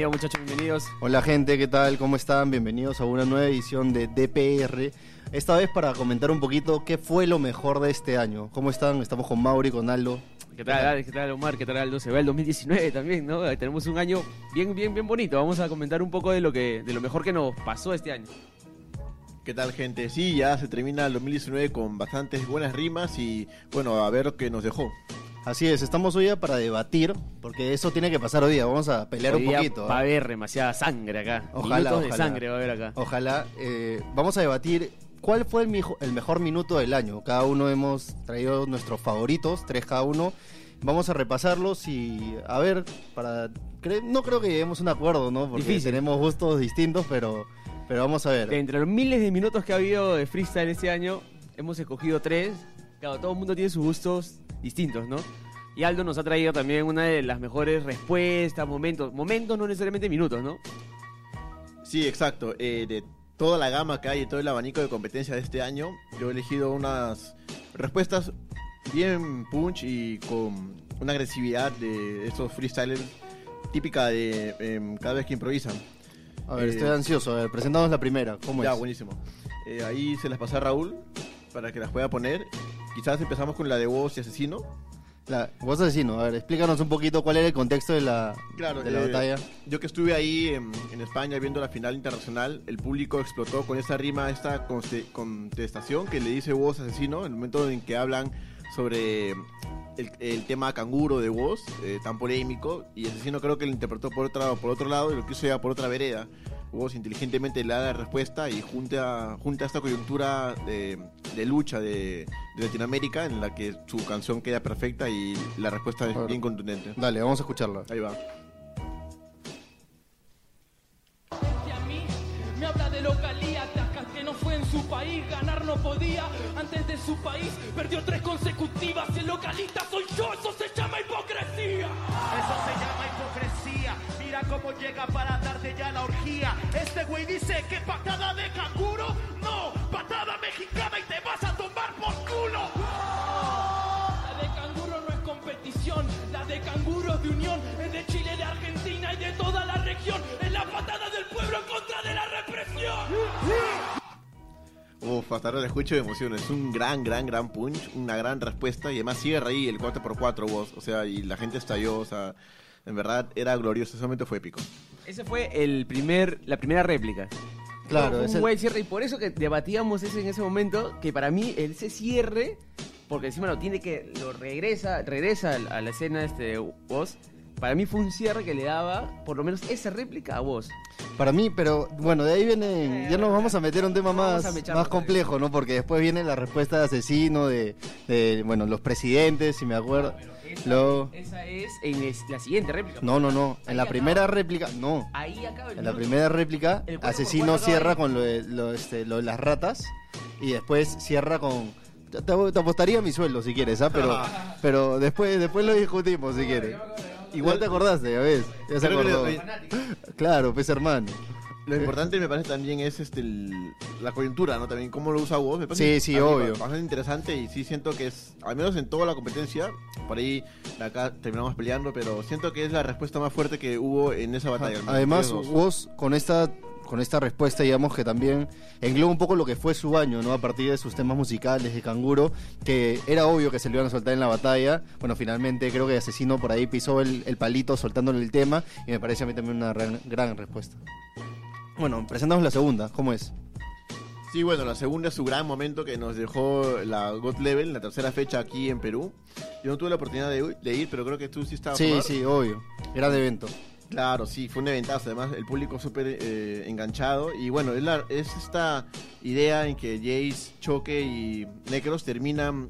Bienvenidos muchachos, bienvenidos. Hola gente, ¿qué tal? ¿Cómo están? Bienvenidos a una nueva edición de DPR. Esta vez para comentar un poquito qué fue lo mejor de este año. ¿Cómo están? Estamos con Mauri, con Aldo. ¿Qué tal, Alex? ¿Qué tal, Omar? ¿Qué tal, Aldo? Se va el 2019 también, ¿no? Tenemos un año bien, bien, bien bonito. Vamos a comentar un poco de lo que, de lo mejor que nos pasó este año. ¿Qué tal gente? Sí, ya se termina el 2019 con bastantes buenas rimas y bueno, a ver que nos dejó. Así es, estamos hoy día para debatir, porque eso tiene que pasar hoy día. Vamos a pelear Hoy un día poquito. Va a ¿ah? haber demasiada sangre acá. Ojalá, Minutos de ojalá. sangre va a haber acá. Ojalá. eh, vamos a debatir cuál fue el, el mejor minuto del año. Cada uno hemos traído nuestros favoritos, tres cada uno. Vamos a repasarlos y a ver, para cre- no creo que lleguemos a un acuerdo, ¿no? Porque Difícil. tenemos gustos distintos, pero, pero vamos a ver. De entre los miles de minutos que ha habido de freestyle este año, hemos escogido tres. Claro, todo el mundo tiene sus gustos distintos, ¿no? Y Aldo nos ha traído también una de las mejores respuestas, momentos. Momentos, no necesariamente minutos, ¿no? Sí, exacto. eh, de toda la gama que hay, de todo el abanico de competencia de este año, yo he elegido unas respuestas bien punch y con una agresividad de esos freestylers típica de em, cada vez que improvisan. A ver, Eh, estoy ansioso. A ver, presentamos la primera. ¿Cómo ya, es? buenísimo. Eh, ahí se las pasé a Raúl para que las pueda poner. Quizás empezamos con la de voz y asesino. La, vos asesino, a ver, explícanos un poquito cuál era el contexto de la, Claro, de la eh, batalla. Yo que estuve ahí en, en España viendo la final internacional, el público explotó con esta rima, esta contestación que le dice Woz asesino, en el momento en que hablan sobre el, el tema canguro de Woz, eh, tan polémico, y asesino creo que lo interpretó por, otra, por otro lado y lo quiso llevar por otra vereda. Woz inteligentemente le da la respuesta y junta, junta esta coyuntura de, de lucha de, de Latinoamérica en la que su canción queda perfecta y la respuesta es bien contundente. Dale, vamos a escucharla. Ahí va. a mí me habla de localía, Tasca que no fue en su país, ganar no podía, antes de su país perdió tres consecutivas, el localista soy yo, eso se llama hipocresía. Eso se llama. Mira cómo llega para darte ya la orgía. Este güey dice que patada de canguro. No, patada mexicana y te vas a tomar por culo. La de canguro no es competición, la de canguro es de unión, es de Chile, de Argentina y de toda la región, es la patada del pueblo en contra de la represión. Uf, hasta ahora le escucho de emoción. Es un gran, gran, gran punch, una gran respuesta y además cierra ahí el 4x4 voz. O sea, y la gente estalló, o sea, en verdad era glorioso, ese momento fue épico. Ese fue el primer, la primera réplica. Claro, un el- buen cierre y por eso que debatíamos ese en ese momento, que para mí ese cierre, porque encima lo tiene que, lo regresa, regresa a la escena este voz, para mí fue un cierre que le daba por lo menos esa réplica a vos. Para mí, pero bueno, de ahí viene, ya nos vamos a meter a un tema más, más complejo, ¿no? Porque después viene la respuesta de asesino, de, de, bueno, los presidentes, si me acuerdo. Esa, es en es- la siguiente réplica. no, no, no, Ahí en la acaba. primera réplica, no. Ahí acaba el En la primera réplica, El asesino cierra con lo de, lo, este, lo de las ratas y después cierra con... Te, te apostaría mi sueldo si quieres, ¿ah? Pero, pero después, después lo discutimos si quieres. Igual te acordaste, ya ves. Ya se acordó. Claro, pues hermano. Lo importante me parece también es este el- la coyuntura, ¿no? También cómo lo usa vos. Me parece Sí, sí, obvio. Bastante interesante y sí siento que es, al menos en toda la competencia, por ahí acá terminamos peleando, pero siento que es la respuesta más fuerte que hubo en esa batalla. al menos, Además, vos con esta con esta respuesta, digamos que también engloba un poco lo que fue su año, ¿no? A partir de sus temas musicales de Canguro, que era obvio que se lo iban a soltar en la batalla. Bueno, finalmente creo que Asesino por ahí pisó el, el palito soltándole el tema y me parece a mí también una gran, gran respuesta. Bueno, presentamos la segunda, ¿cómo es? Sí, bueno, la segunda es su gran momento que nos dejó la God Level, la tercera fecha aquí en Perú. Yo no tuve la oportunidad de, de ir, pero creo que tú sí estabas. Sí, sí, obvio. Gran evento. Claro, sí, fue un eventazo. Además, el público súper eh, enganchado. Y bueno, es, la- es esta idea en que Jace, Choque y Necros terminan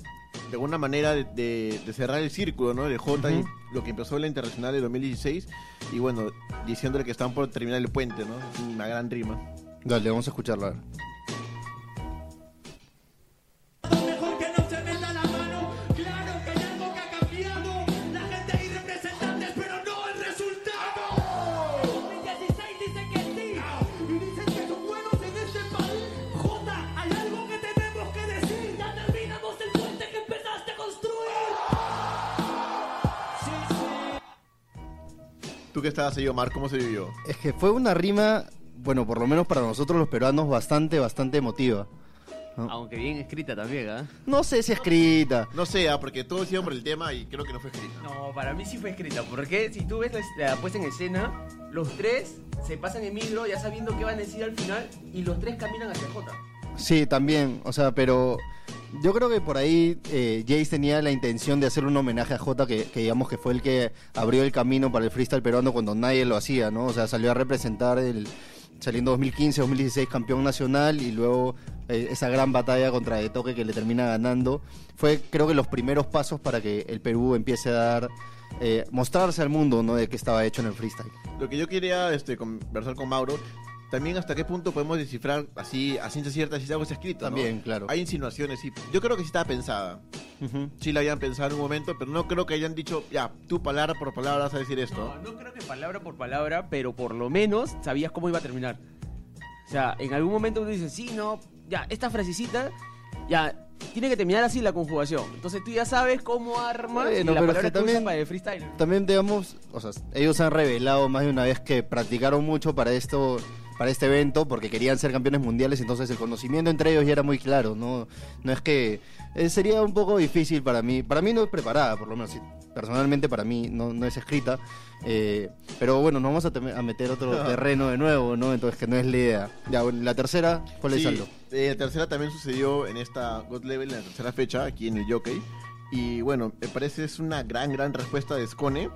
de alguna manera de, de- de cerrar el círculo, ¿no? De J y Ujú. lo que empezó la Internacional de 2016. Y bueno, diciéndole que están por terminar el puente, ¿no? Una gran rima. Dale, vamos a escucharla. Estabas ahí, Omar, ¿cómo se vivió? Es que fue una rima, bueno, por lo menos para nosotros los peruanos, bastante, bastante emotiva. Aunque bien escrita también, ¿ah? No sé si escrita. No sé, ah, porque todos hicieron por el tema y creo que no fue escrito. No, para mí sí fue escrita, porque si tú ves la, la puesta en escena, los tres se pasan en micro ya sabiendo qué van a decir al final y los tres caminan hacia J. Sí, también, o sea, pero yo creo que por ahí eh, Jace tenía la intención de hacer un homenaje a Jota, que, digamos que fue el que abrió el camino para el freestyle peruano cuando nadie lo hacía, ¿no? O sea, salió a representar el saliendo 2015, 2016 campeón nacional y luego eh, esa gran batalla contra De Toque que le termina ganando. Fue creo que los primeros pasos para que el Perú empiece a dar, eh, mostrarse al mundo, ¿no? De qué estaba hecho en el freestyle. Lo que yo quería este, conversar con Mauro, también hasta qué punto podemos descifrar así a ciencia cierta si algo está escrito. ¿no? También, claro. Hay insinuaciones, sí. Yo creo que sí estaba pensada. Ujú. Sí la habían pensado en un momento, pero no creo que hayan dicho, ya, tú palabra por palabra vas a decir esto. No, no creo que palabra por palabra, pero por lo menos sabías cómo iba a terminar. O sea, en algún momento uno dice, sí, no, ya, esta frasecita, ya, tiene que terminar así la conjugación. Entonces tú ya sabes cómo armas Bueno, la pero palabra es que también- para el freestyle. También, digamos, o sea, ellos han revelado más de una vez que practicaron mucho para esto, para este evento, porque querían ser campeones mundiales, entonces el conocimiento entre ellos ya era muy claro, ¿no? No es que eh, sería un poco difícil para mí, para mí no es preparada, por lo menos, personalmente para mí no, no es escrita, eh, pero bueno, nos vamos a, meter otro terreno de nuevo, ¿no? Entonces que no es la idea. Ya, bueno, la tercera, ¿cuál es Sí, eh, la tercera también sucedió en esta God Level, en la tercera fecha, aquí en el Jockey. Y bueno, me parece es una gran, gran respuesta de Scone,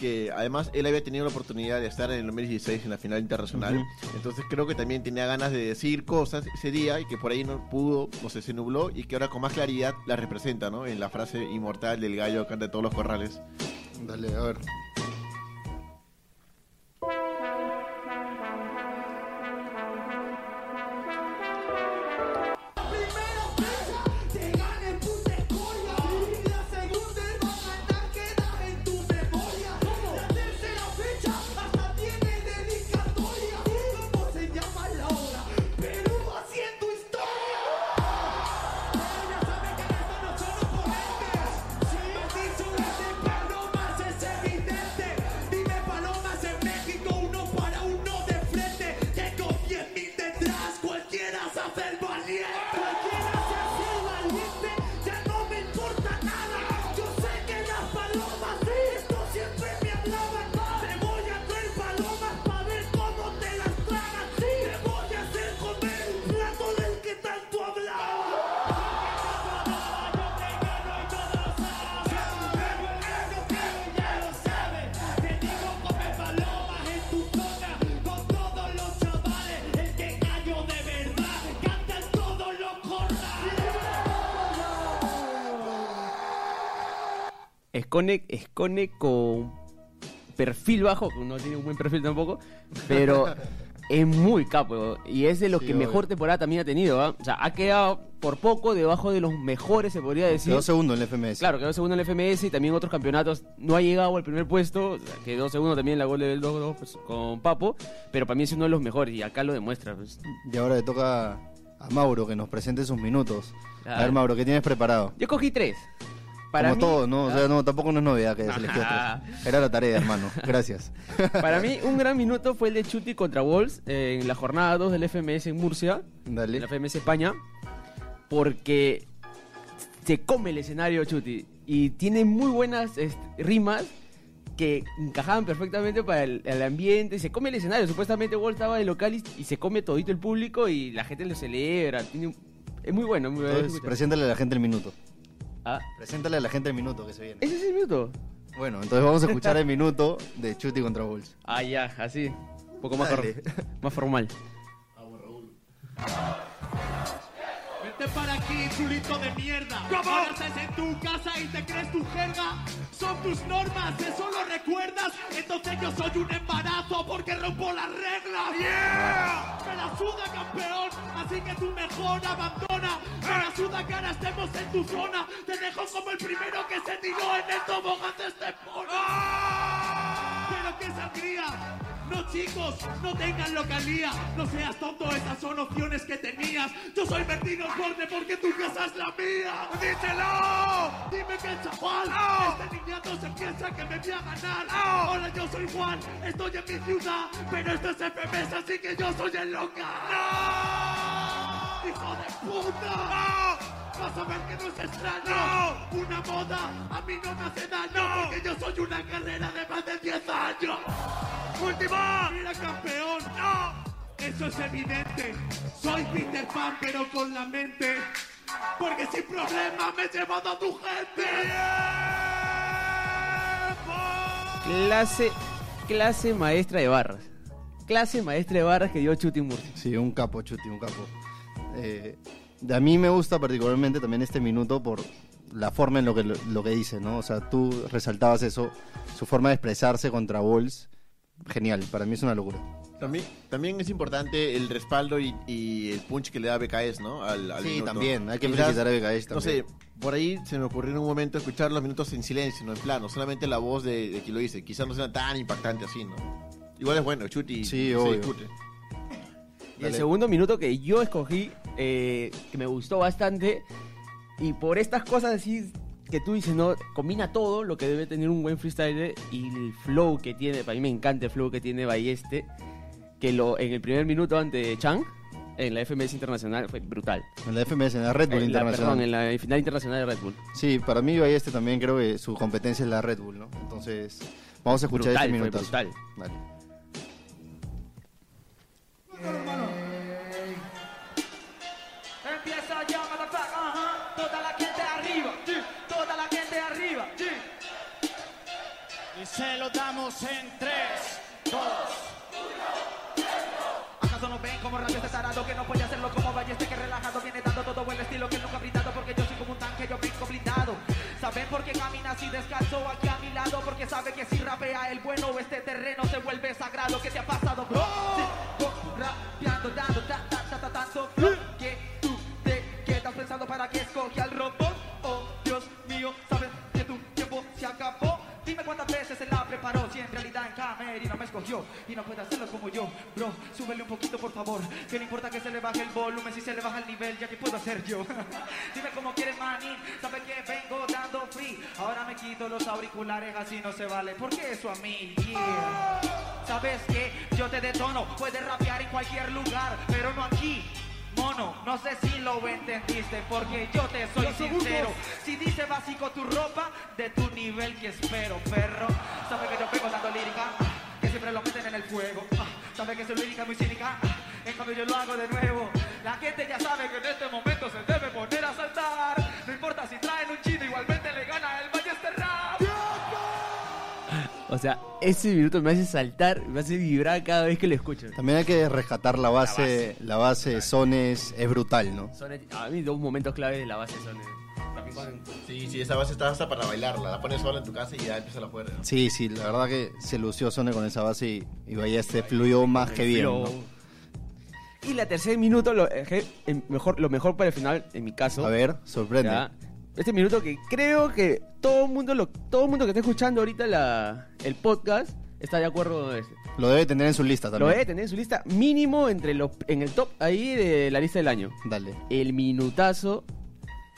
que además él había tenido la oportunidad de estar en el 2016 en la final internacional. Entonces creo que también tenía ganas de decir cosas ese día y que por ahí no pudo, o sea, se nubló y que ahora con más claridad la representa, ¿no? En la frase inmortal del gallo canta todos los corrales. Dale, a ver. Escone, Escone con perfil bajo, no tiene un buen perfil tampoco, pero es muy capo y es de los Sí, que obvio. mejor temporada también ha tenido. ¿ah? O sea, ha quedado por poco debajo de los mejores, se podría decir. Quedó segundo en el FMS. Claro, quedó segundo en el FMS y también otros campeonatos. No ha llegado al primer puesto, o sea, quedó segundo también en la gol del 2 pues, con Papo, pero para mí es uno de los mejores y acá lo demuestra. pues. Y ahora le toca a Mauro que nos presente sus minutos. A Claro. ver, Mauro, ¿qué tienes preparado? Yo cogí tres. Para Como mí, todo, ¿no? O sea, no, tampoco no es novedad que elegido tres. Era la tarea, hermano. Gracias. Para mí, un gran minuto fue el de Chuti contra Wolves en la jornada 2 del FMS en Murcia, Dale. en la FMS España, porque se come el escenario Chuti y tiene muy buenas rimas que encajaban perfectamente para el, el ambiente se come el escenario. Supuestamente Wolves estaba de local y, y se come todito el público y la gente lo celebra. Tiene es muy bueno. Entonces, muy- preséntale a la gente el minuto. Ah, Preséntale a la gente el minuto que se viene. ¿Ese es el minuto? Bueno, entonces vamos a escuchar el minuto de Chuti contra Bulls. Ah, ya, así. Un poco más, for- más formal. Vente para aquí, chulito de mierda. Ahora estás en tu casa y te crees tu jerga. Son tus normas, eso lo recuerdas. Entonces yo soy un embarazo porque rompo las reglas. ¡Yeah! Me la suda, campeón. Así que tú mejor abandona. Me la suda que ahora estemos en tu zona. Te dejo como el primero que se tiró en el tobogán de este polo. Pero qué sangría. No chicos, no tengan localía. No seas tonto, esas son opciones que tenías. Yo soy Bertino Osborne porque tu casa es la mía. ¡Díselo! Dime que el chaval. Este niñato se piensa que me voy a ganar. Ahora yo soy Juan, estoy en mi ciudad. Pero esto es FMS, así que yo soy el local. ¡Hijo de puta! Vas a ver que no es extraño. Una moda a mí no me hace daño porque yo soy una carrera de más de 10 años. ¡Última! ¡Mira, campeón! ¡No! Eso es evidente. Soy Peter Pan, pero con la mente. Porque sin problema me he llevado a tu gente. Clase, clase maestra de barras. Clase maestra de barras que dio Chuti Murcia. Sí, un capo, Chuti, un capo. Eh, a mí me gusta particularmente también este minuto por la forma en lo que, lo que dice, ¿no? O sea, tú resaltabas eso, su forma de expresarse contra Bulls. Genial, para mí es una locura. También, también es importante el respaldo y, y el punch que le da BKS, ¿no? Al, al Sí, minuto. también, hay que felicitar a BKS No también. sé, por ahí se me ocurrió en un momento escuchar los minutos en silencio, no en plano, solamente la voz de, de quien lo dice. Quizás no sea tan impactante así, ¿no? Igual es bueno, Chuti. Sí, se discute. Y el segundo minuto que yo escogí, eh, que me gustó bastante, y por estas cosas así que tú dices, ¿no? Combina todo lo que debe tener un buen freestyler y el flow que tiene, para mí me encanta el flow que tiene Balleste, que lo en el primer minuto ante Chang, en la FMS Internacional, fue brutal. En la FMS, en la Red Bull En la, Internacional. perdón, en la final internacional de Red Bull. Sí, para mí este también creo que su competencia es la Red Bull, ¿no? Entonces, vamos a escuchar Brutal, este fue minuto. brutal. Dale. Se lo damos en 3, 2, ¿Acaso no ven como radio este tarado que no puede hacerlo como Balleste que relajado viene dando todo buen estilo que nunca ha brindado porque yo soy como un tanque, yo brinco blindado. ¿Saben por qué camina así descalzo aquí a mi lado? Porque sabe que si rapea el bueno este terreno se vuelve sagrado. ¿Qué te ha pasado, bro? Sí, go, rapeando, dando ta, ta, ta, ta, tanto que tú te quedas pensando para que escoge al robot. Preparó si en realidad en Camerino me escogió y no puede hacerlo como yo, bro. Súbele un poquito por favor, que no importa que se le baje el volumen si se le baja el nivel, ya que puedo hacer yo. Dime cómo quieres manín, sabe que vengo dando free. Ahora me quito los auriculares, así no se vale, porque eso a mí, yeah. Sabes que yo te detono, puedes rapear en cualquier lugar, pero no aquí. Mono, no sé si lo entendiste porque yo te soy sincero. Si dice básico tu ropa, de tu nivel que espero, perro. Sabe que yo vengo dando lírica, que siempre lo meten en el fuego. ah, Sabe que soy lírica muy cínica, en cambio yo lo hago de nuevo. La gente ya sabe que en este momento se debe poner a saltar. No importa si traen O sea, ese minuto me hace saltar, me hace vibrar cada vez que lo escucho. También hay que rescatar la base, la base de Sones, es brutal, ¿no? Son, a mí dos momentos claves de la base son... también con- Sí, sí, esa base está hasta para bailarla. La pones sola en tu casa y ya empieza la jugar. Sí, sí, la verdad que se lució Sone con esa base y, y vaya, este fluyó más que bien. ¿no? Y la tercer minuto, lo, eh, el mejor, lo mejor para el final, en mi caso. A ver, sorprende. ya, este minuto que creo que todo el mundo, lo, todo el mundo que está escuchando ahorita la, el podcast está de acuerdo con este. Lo debe tener en su lista Lo también. debe tener en su lista mínimo entre los, en el top ahí de la lista del año. Dale. El minutazo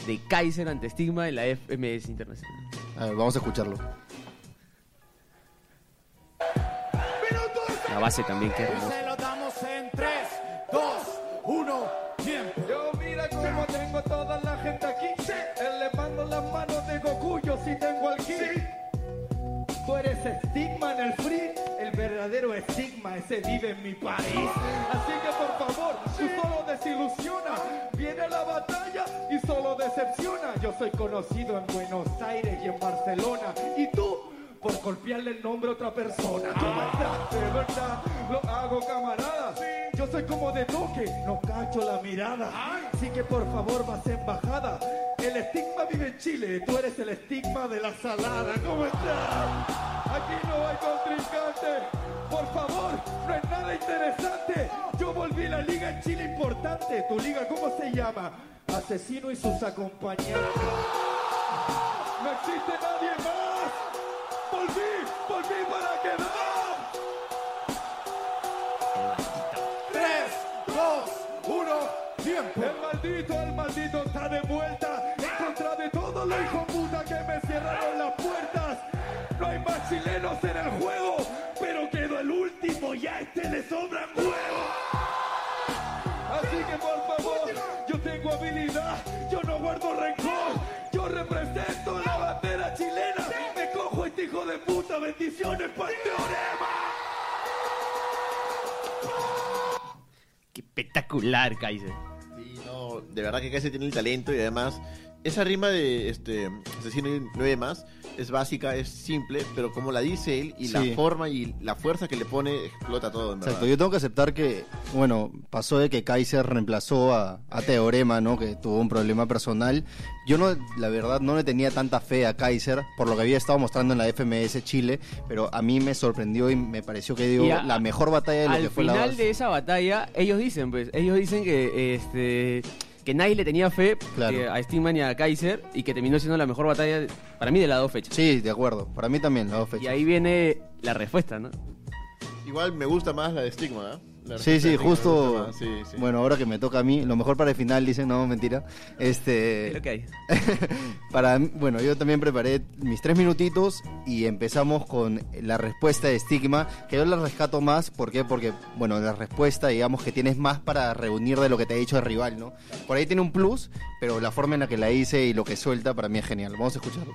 de Kaiser ante Stigma en la FMS Internacional. A ver, vamos a escucharlo. La base también, hermoso. se lo damos en 3, 2, 1, tiempo. Yo mira cómo tengo toda la ese vive en mi país. Así que por favor, tú solo desilusiona. Viene la batalla y solo decepciona. Yo soy conocido en Buenos Aires y en Barcelona. Y tú, por golpearle el nombre a otra persona. ¿Cómo estás? De verdad, lo hago camarada. Yo soy como de toque, no cacho la mirada. Así que por favor, más embajada. El estigma vive en Chile, tú eres el estigma de la salada. ¿Cómo estás? Aquí no hay contrincante por favor, no es nada interesante. Yo volví a la liga en Chile importante. ¿Tu liga cómo se llama? Asesino y sus acompañantes. ¡No existe nadie más! ¡Volví! ¡Volví para quedar! ¡Tres, dos, uno, tiempo! El maldito, el maldito está de vuelta en contra de todos los hijos puta que me cerraron las puertas. No hay más chilenos en el juego el último y a este le sobran huevos. Así que por favor, yo tengo habilidad, yo no guardo rencor, yo represento la bandera chilena, me cojo este hijo de puta, bendiciones para el teorema. Qué espectacular, Kaiser. Sí, no, de verdad que casi tiene el talento y además esa rima de este asesino y nueve más es básica, es simple, pero como la dice él y Sí. la forma y la fuerza que le pone explota todo, en verdad. Exacto, yo tengo que aceptar que, bueno, pasó de que Kaiser reemplazó a, a Teorema, ¿no? Que tuvo un problema personal. Yo no, la verdad, no le tenía tanta fe a Kaiser por lo que había estado mostrando en la FMS Chile, pero a mí me sorprendió y me pareció que dio a- la mejor batalla de lo Al que fue la final base. de esa batalla, ellos dicen, pues, ellos dicen que este que nadie le tenía fe Claro. que a Stingman y a Kaiser y que terminó siendo la mejor batalla para mí de las dos fechas. Sí, de acuerdo. Para mí también, las dos fechas. Y ahí viene la respuesta, ¿no? Igual me gusta más la de Stigma, ¿eh? Sí, sí, justo. sí, sí. Bueno, ahora que me toca a mí, lo mejor para el final, dicen, no, mentira. Es Este. lo que hay. para, bueno, yo también preparé mis tres minutitos y empezamos con la respuesta de Stigma, que yo la rescato más, ¿por qué? Porque, bueno, la respuesta, digamos que tienes más para reunir de lo que te ha dicho el rival, ¿no? Por ahí tiene un plus, pero la forma en la que la hice y lo que suelta para mí es genial. Vamos a escucharlo.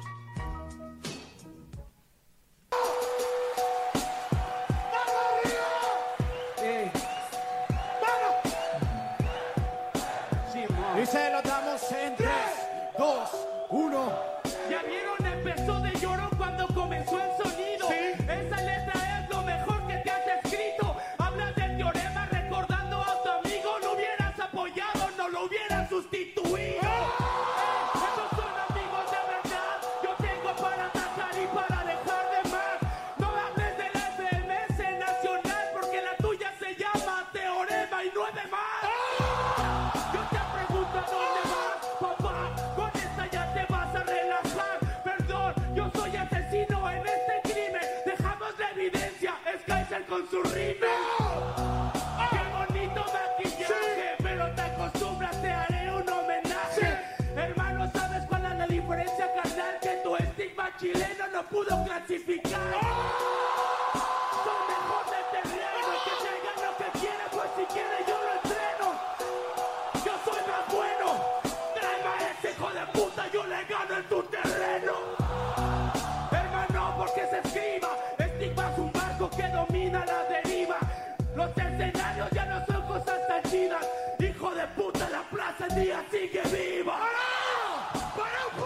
Con su rímel. Qué bonito maquillaje, pero te acostumbras, te haré un homenaje. Hermano, ¿sabes cuál es la diferencia, carnal? Que tu estigma chileno no pudo clasificar.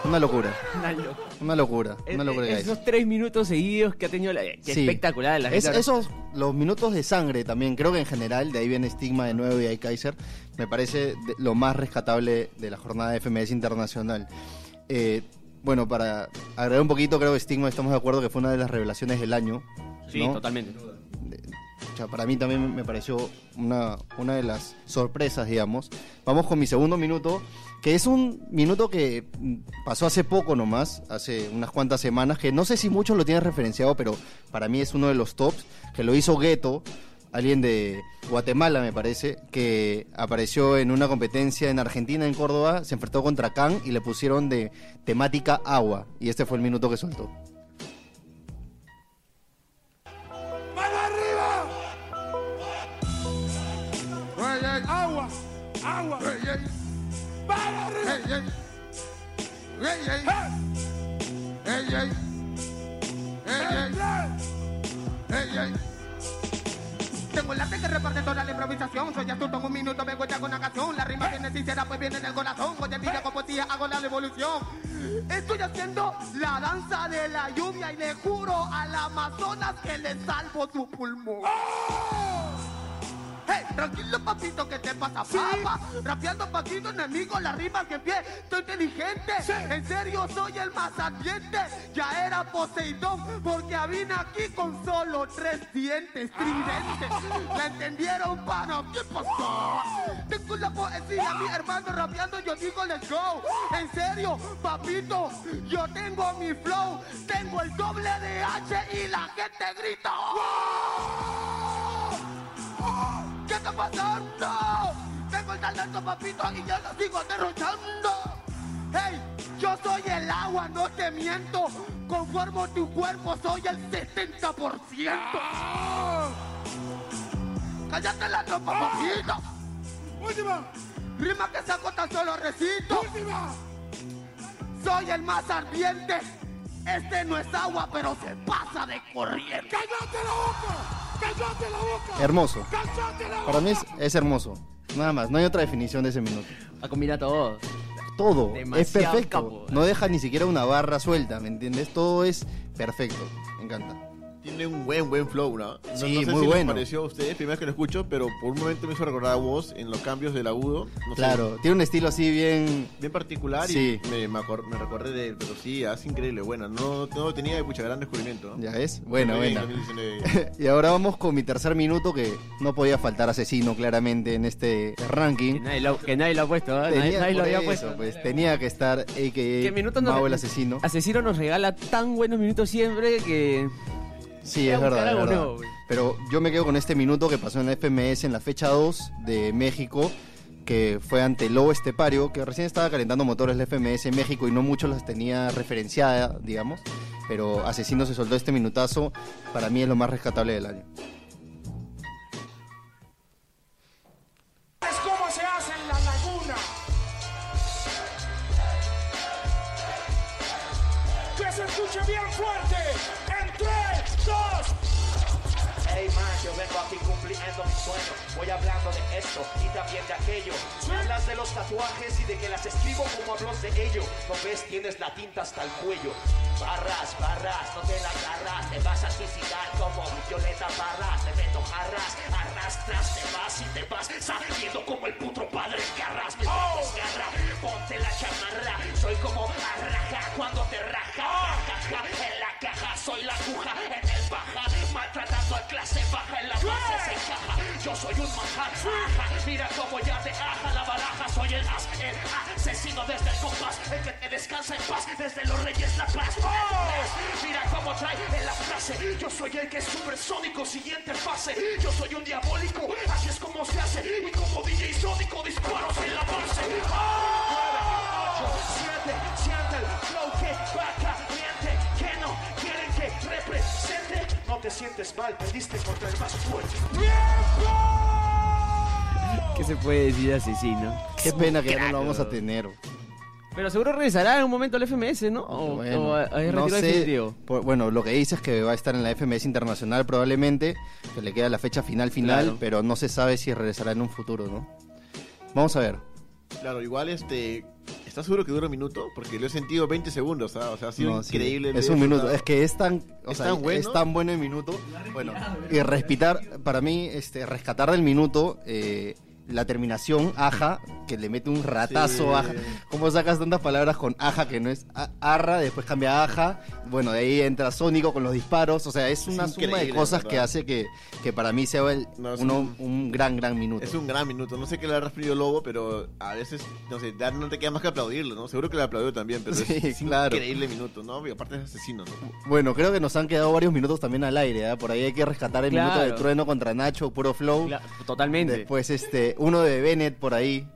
Una locura, Una locura, una locura. Es- esos tres minutos seguidos que ha tenido la, qué Sí. espectacular la Es- esos, los minutos de sangre también, creo que en general, de ahí viene Stigma de nuevo y ahí Kaiser, me parece de- lo más rescatable de la jornada de FMS Internacional. Eh, bueno, para agregar un poquito, creo que Stigma estamos de acuerdo que fue una de las revelaciones del año. Sí, ¿no? totalmente. Para mí también me pareció una, una de las sorpresas, digamos. Vamos con mi segundo minuto, que es un minuto que pasó hace poco nomás, hace unas cuantas semanas, que no sé si muchos lo tienen referenciado, pero para mí es uno de los tops, que lo hizo Gueto, alguien de Guatemala me parece, que apareció en una competencia en Argentina, en Córdoba, se enfrentó contra Khan y le pusieron de temática agua, y este fue el minuto que soltó. ¡Agua! ¡Mano arriba! Tengo el arte que reparte toda la improvisación. Soy astuto en un minuto, me cuenta con una canción. La rima viene sincera, pues viene del corazón. Hoy en día con poesía hago la revolución. Estoy haciendo la danza de la lluvia y le juro al Amazonas que le salvo su pulmón. Hey, tranquilo papito, ¿qué te pasa, papá? Rapeando paquito, enemigo, la rima que pie, estoy inteligente. En serio, soy el más ardiente. Ya era Poseidón, porque vine aquí con solo tres dientes tridentes. ¿La entendieron, pana? ¿Qué pasó? Tengo la poesía, mi hermano rapeando, yo digo let's go. En serio, papito, yo tengo mi flow. Tengo el doble de H y la gente grita. ¡Oh! ¿Qué está pasando? Tengo tengo el talento, papito, y yo lo sigo derrochando. Hey, yo soy el agua, no te miento. Conformo tu cuerpo, soy el 70%. Cállate la tropa, papito. Última, Rima que saco tan solo recito. última. Soy el más ardiente. Este no es agua, pero se pasa de corriente. ¡Cállate la boca! ¡Cállate la boca! Hermoso. ¡Cállate la boca! Para mí es, es hermoso. Nada más, no hay otra definición de ese minuto. A combinar todo. Todo es perfecto. capo. No deja ni siquiera una barra suelta, ¿me entiendes? Todo es perfecto. Me encanta. Tiene un buen, buen flow, ¿no? No- Sí, no sé muy si bueno. les pareció a ustedes, primera vez que lo escucho, pero por un momento me hizo recordar a vos en los cambios del agudo. No sé, Claro, tiene un estilo así bien. bien particular Sí. y me, me, me recordé de él, pero sí, es increíble, buena. No, no lo tenía de pucha gran descubrimiento. ¿no? Ya bien, buena. 2019. y ahora vamos con mi tercer minuto que no podía faltar asesino claramente en este Que ranking. nadie lo, que nadie lo ha puesto, ¿eh? Nadie, Tenía, nadie lo había eso, puesto. pues, tenía que estar ¿Qué a.k.a. minutos nos Mau el asesino. Asesino nos regala tan buenos minutos siempre que. Sí, es verdad, es verdad. Pero yo me quedo con este minuto que pasó en la FMS en la fecha 2 de México, que fue ante Lobo Estepario, que recién estaba calentando motores la FMS en México y no muchos las tenía referenciada, digamos. Pero Asesino se soltó este minutazo, para mí es lo más rescatable del año. Es como se hace en la laguna. Que se escuche bien fuerte. Yo vengo aquí cumpliendo mi sueño. Voy hablando de esto y también de aquello. Me hablas de los tatuajes y de que las escribo como hablas de ello. No ves, tienes la tinta hasta el cuello. Barras, barras, no te las agarras. Te vas a suicidar como Violeta Barras. Te meto jarras, arrastras, te vas y te vas saliendo como el puto padre Garras. Me desgarra, ponte la chamarra. Soy como arraja cuando te raja. Raja, en la caja, soy la aguja en el baja. Maltratando a clase baja en la base se encaja. Yo soy un manjar. Mira cómo ya te aja la baraja. Soy el as, el asesino desde el compás. El que te descansa en paz desde los reyes la paz. Mira cómo trae en la frase. Yo soy el que es supersónico, siguiente fase. Yo soy un diabólico, así es como se hace. Y como DJ sónico, disparos en la base. 9, te sientes mal, perdiste contra el más fuerte. ¿Qué se puede decir de asesino? Qué pena que ya no lo vamos a tener. Pero seguro regresará en un momento al FMS, ¿no? O, Bueno, o a- a- no sé, por- bueno, lo que dice es que va a estar en la FMS Internacional probablemente, que le queda la fecha final final, Claro. pero no se sabe si regresará en un futuro, ¿no? Vamos a ver. Claro, igual este. ¿Estás seguro que dura un minuto? Porque lo he sentido 20 segundos, ¿ah? O sea, ha sido No, sí, increíble. Es un minuto, es que es tan, o ¿Es sea, tan bueno? es tan bueno el minuto. Bueno, y respetar, para mí, este, rescatar del minuto, eh, la terminación, aja, que le mete un ratazo, Sí. aja. ¿Cómo sacas tantas palabras con aja que no es arra, después cambia a aja? Bueno, de ahí entra Sónico con los disparos, o sea, es una suma de cosas ¿verdad? que hace que, que para mí sea el, No, es uno- un- un gran, gran minuto. Es un gran minuto. No sé qué le ha referido Lobo, pero a veces, no sé, no te queda más que aplaudirlo, ¿no? Seguro que le aplaudió también, pero Sí, es, claro. increíble minuto, ¿no? Y aparte es asesino, ¿no? Bueno, creo que nos han quedado varios minutos también al aire, ¿ah? Por ahí hay que rescatar el minuto de Claro. Trueno contra Nacho, puro flow. Cla- Totalmente. Después este, uno de Bennett por ahí.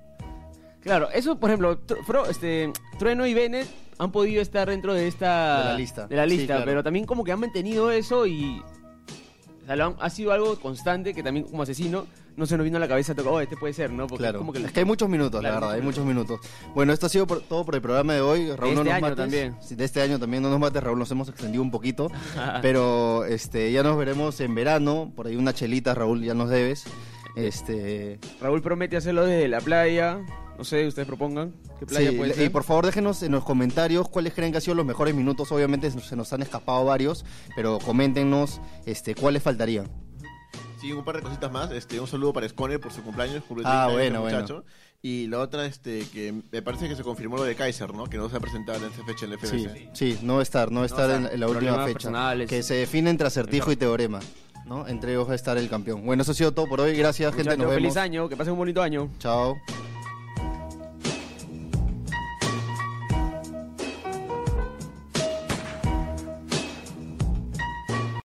Claro, eso, por ejemplo, Fro- este, Trueno y Bennett han podido estar dentro de esta... De la lista. de la Sí, lista, claro. pero también como que han mantenido eso y... o sea, lo han- ha sido algo constante que también como asesino no se nos vino a la cabeza, tocó, oh, este puede ser, ¿no? Porque Claro. como que... Es que hay muchos minutos, Claro, la verdad, hay muchos minutos. Bueno, esto ha sido por- todo por el programa de hoy. Raúl, no este nos año mates. también. Sí, de este año también no nos mates, Raúl, nos hemos extendido un poquito. pero este ya nos veremos en verano. Por ahí una chelita, Raúl, ya nos debes. Este, Raúl promete hacerlo desde la playa, no sé, ustedes propongan qué playa sí, puede y ser. por favor déjenos en los comentarios cuáles creen que han sido los mejores minutos. Obviamente se nos han escapado varios, pero coméntenos este, cuáles faltarían. Sí, un par de cositas más. Este, un saludo para Scone por su cumpleaños. Por el Ah, 30 años bueno, del bueno. muchacho. Y la otra, este, que me parece que se confirmó lo de Kaiser, ¿no? Que no se ha presentado en esa fecha en el Sí, FMS. sí, no va a estar, no va a estar en, la última fecha. personales. Que se define entre acertijo y teorema. ¿No? Entre ellos va a estar el campeón. Bueno, eso ha sido todo por hoy. Gracias, gente. Nos feliz vemos. año, que pasen un bonito año. Chao.